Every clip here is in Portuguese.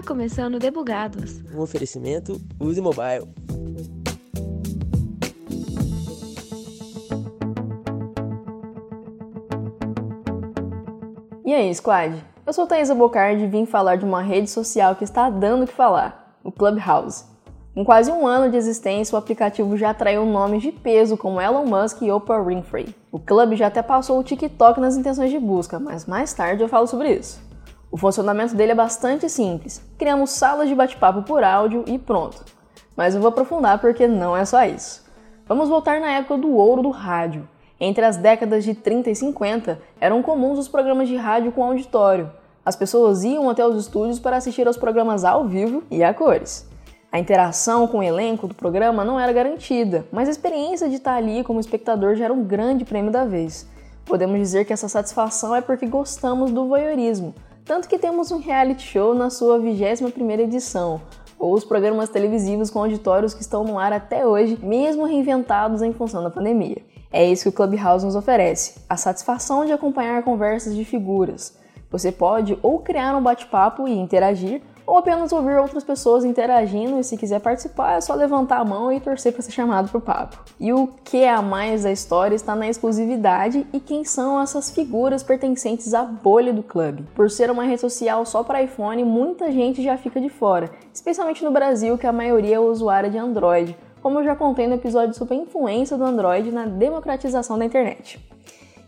Está começando Debugados. Um oferecimento Use Mobile. E aí, squad? Eu sou Thaisa Bocardi e vim falar de uma rede social que está dando o que falar, o Clubhouse. Com quase um ano de existência, o aplicativo já atraiu nomes de peso como Elon Musk e Oprah Winfrey. O clube já até passou o TikTok nas intenções de busca, mas mais tarde eu falo sobre isso. O funcionamento dele é bastante simples. Criamos salas de bate-papo por áudio e pronto. Mas eu vou aprofundar porque não é só isso. Vamos voltar na época do ouro do rádio. Entre as décadas de 30 e 50, eram comuns os programas de rádio com auditório. As pessoas iam até os estúdios para assistir aos programas ao vivo e a cores. A interação com o elenco do programa não era garantida, mas a experiência de estar ali como espectador já era um grande prêmio da vez. Podemos dizer que essa satisfação é porque gostamos do voyeurismo, tanto que temos um reality show na sua 21ª edição, ou os programas televisivos com auditórios que estão no ar até hoje, mesmo reinventados em função da pandemia. É isso que o Clubhouse nos oferece, a satisfação de acompanhar conversas de figuras. Você pode ou criar um bate-papo e interagir, ou apenas ouvir outras pessoas interagindo e se quiser participar é só levantar a mão e torcer para ser chamado para o papo. E o que é a mais da história está na exclusividade e quem são essas figuras pertencentes à bolha do clube. Por ser uma rede social só para iPhone, muita gente já fica de fora, especialmente no Brasil que a maioria é usuária de Android, como eu já contei no episódio sobre a influência do Android na democratização da internet.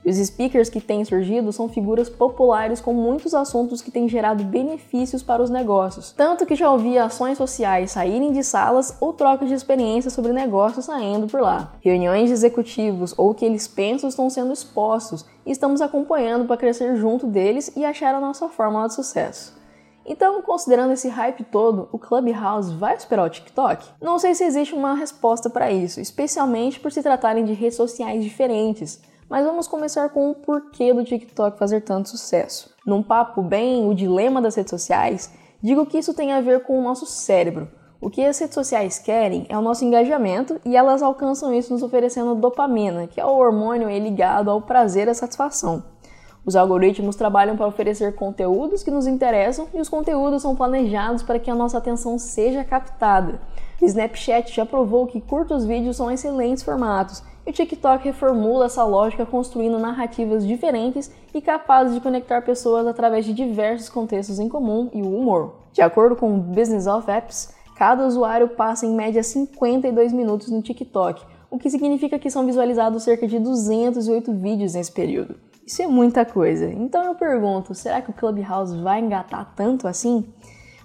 E os speakers que têm surgido são figuras populares com muitos assuntos que têm gerado benefícios para os negócios. Tanto que já ouvi ações sociais saírem de salas ou trocas de experiências sobre negócios saindo por lá. Reuniões de executivos ou o que eles pensam estão sendo expostos e estamos acompanhando para crescer junto deles e achar a nossa fórmula de sucesso. Então, considerando esse hype todo, o Clubhouse vai superar o TikTok? Não sei se existe uma resposta para isso, especialmente por se tratarem de redes sociais diferentes. Mas vamos começar com o porquê do TikTok fazer tanto sucesso. Num papo bem o dilema das redes sociais, digo que isso tem a ver com o nosso cérebro. O que as redes sociais querem é o nosso engajamento e elas alcançam isso nos oferecendo dopamina, que é o hormônio ligado ao prazer e à satisfação. Os algoritmos trabalham para oferecer conteúdos que nos interessam e os conteúdos são planejados para que a nossa atenção seja captada. Snapchat já provou que curtos vídeos são excelentes formatos e o TikTok reformula essa lógica construindo narrativas diferentes e capazes de conectar pessoas através de diversos contextos em comum e o humor. De acordo com o Business of Apps, cada usuário passa em média 52 minutos no TikTok, o que significa que são visualizados cerca de 208 vídeos nesse período. Isso é muita coisa. Então eu pergunto, será que o Clubhouse vai engatar tanto assim?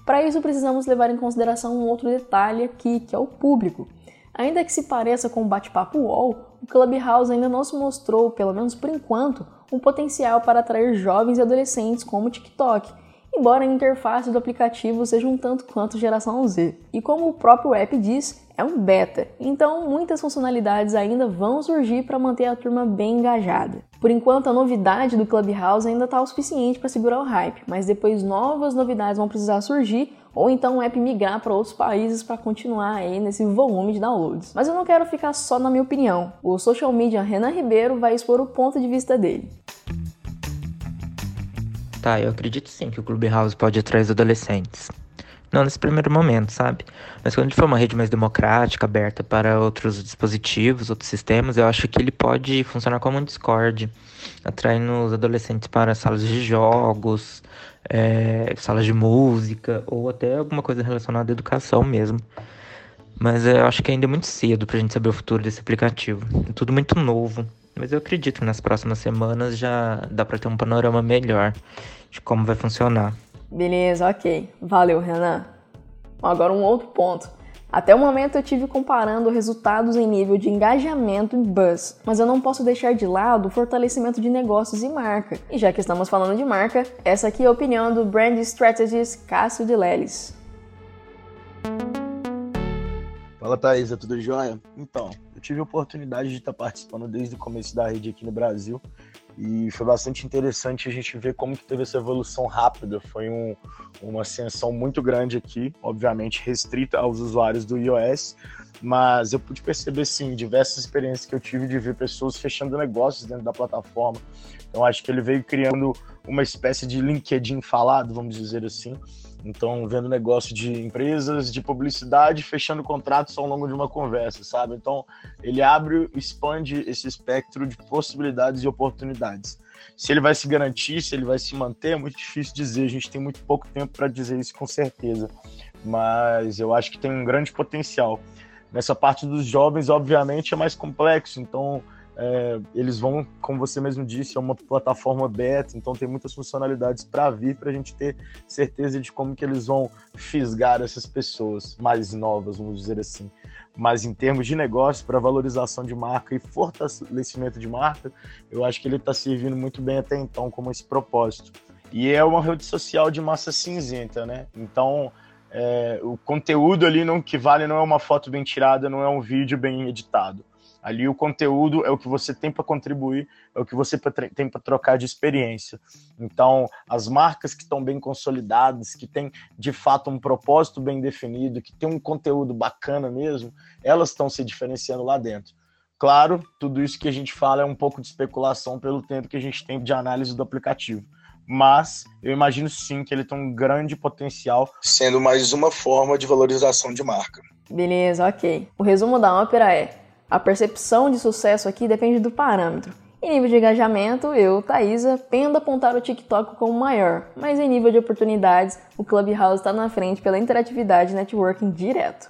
Para isso precisamos levar em consideração um outro detalhe aqui, que é o público. Ainda que se pareça com o bate-papo UOL, o Clubhouse ainda não se mostrou, pelo menos por enquanto, um potencial para atrair jovens e adolescentes como o TikTok, embora a interface do aplicativo seja um tanto quanto geração Z. E como o próprio app diz, é um beta, então muitas funcionalidades ainda vão surgir para manter a turma bem engajada. Por enquanto, a novidade do Clubhouse ainda está o suficiente para segurar o hype, mas depois novas novidades vão precisar surgir ou então o app migrar para outros países para continuar aí nesse volume de downloads. Mas eu não quero ficar só na minha opinião. O social media Renan Ribeiro vai expor o ponto de vista dele. Tá, eu acredito sim que o Clubhouse pode atrair os adolescentes. Não nesse primeiro momento, sabe? Mas quando ele for uma rede mais democrática, aberta para outros dispositivos, outros sistemas, eu acho que ele pode funcionar como um Discord, atraindo os adolescentes para salas de jogos, é, salas de música, ou até alguma coisa relacionada à educação mesmo. Mas eu acho que ainda é muito cedo para a gente saber o futuro desse aplicativo. É tudo muito novo. Mas eu acredito que nas próximas semanas já dá para ter um panorama melhor de como vai funcionar. Beleza, ok. Valeu, Renan. Agora um outro ponto. Até o momento eu tive comparando resultados em nível de engajamento e buzz, mas eu não posso deixar de lado o fortalecimento de negócios e marca. E já que estamos falando de marca, essa aqui é a opinião do Brand Strategist Cássio de Leles. Fala Thaisa, tudo jóia? Então, eu tive a oportunidade de estar participando desde o começo da rede aqui no Brasil E foi bastante interessante a gente ver como que teve essa evolução rápida. Foi um, uma ascensão muito grande aqui, obviamente restrita aos usuários do iOS, mas eu pude perceber sim diversas experiências que eu tive de ver pessoas fechando negócios dentro da plataforma. Então acho que ele veio criando uma espécie de LinkedIn falado, vamos dizer assim. Então, vendo negócio de empresas, de publicidade, fechando contratos ao longo de uma conversa, sabe? Então, ele abre, expande esse espectro de possibilidades e oportunidades. Se ele vai se garantir, se ele vai se manter, é muito difícil dizer. A gente tem muito pouco tempo para dizer isso com certeza. Mas eu acho que tem um grande potencial. Nessa parte dos jovens, obviamente, é mais complexo, então é, eles vão, como você mesmo disse, é uma plataforma beta, então tem muitas funcionalidades para vir para a gente ter certeza de como que eles vão fisgar essas pessoas mais novas, vamos dizer assim. Mas em termos de negócio, para valorização de marca e fortalecimento de marca, eu acho que ele está servindo muito bem até então como esse propósito. E é uma rede social de massa cinzenta, né? Então é, o conteúdo ali não que vale não é uma foto bem tirada, não é um vídeo bem editado. Ali o conteúdo é o que você tem para contribuir, é o que você tem para trocar de experiência. Então, as marcas que estão bem consolidadas, que têm de fato um propósito bem definido, que tem um conteúdo bacana mesmo, elas estão se diferenciando lá dentro. Claro, tudo isso que a gente fala é um pouco de especulação pelo tempo que a gente tem de análise do aplicativo mas eu imagino sim que ele tem um grande potencial. Sendo mais uma forma de valorização de marca. Beleza, ok. O resumo da ópera é: a percepção de sucesso aqui depende do parâmetro. Em nível de engajamento, eu, Thaisa, pendo a apontar o TikTok como maior, mas em nível de oportunidades, o Clubhouse está na frente pela interatividade e networking direto.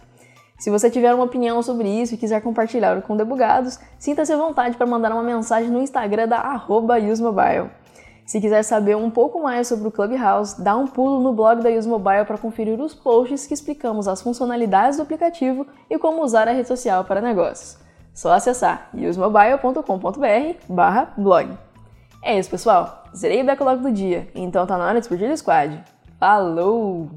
Se você tiver uma opinião sobre isso e quiser compartilhar com debugados, sinta-se à vontade para mandar uma mensagem no Instagram da useMobile. Se quiser saber um pouco mais sobre o Clubhouse, dá um pulo no blog da Use Mobile para conferir os posts que explicamos as funcionalidades do aplicativo e como usar a rede social para negócios. Só acessar usemobile.com.br/blog. É isso, pessoal. Zerei o backlog do dia, então tá na hora de explodir o squad. Falou!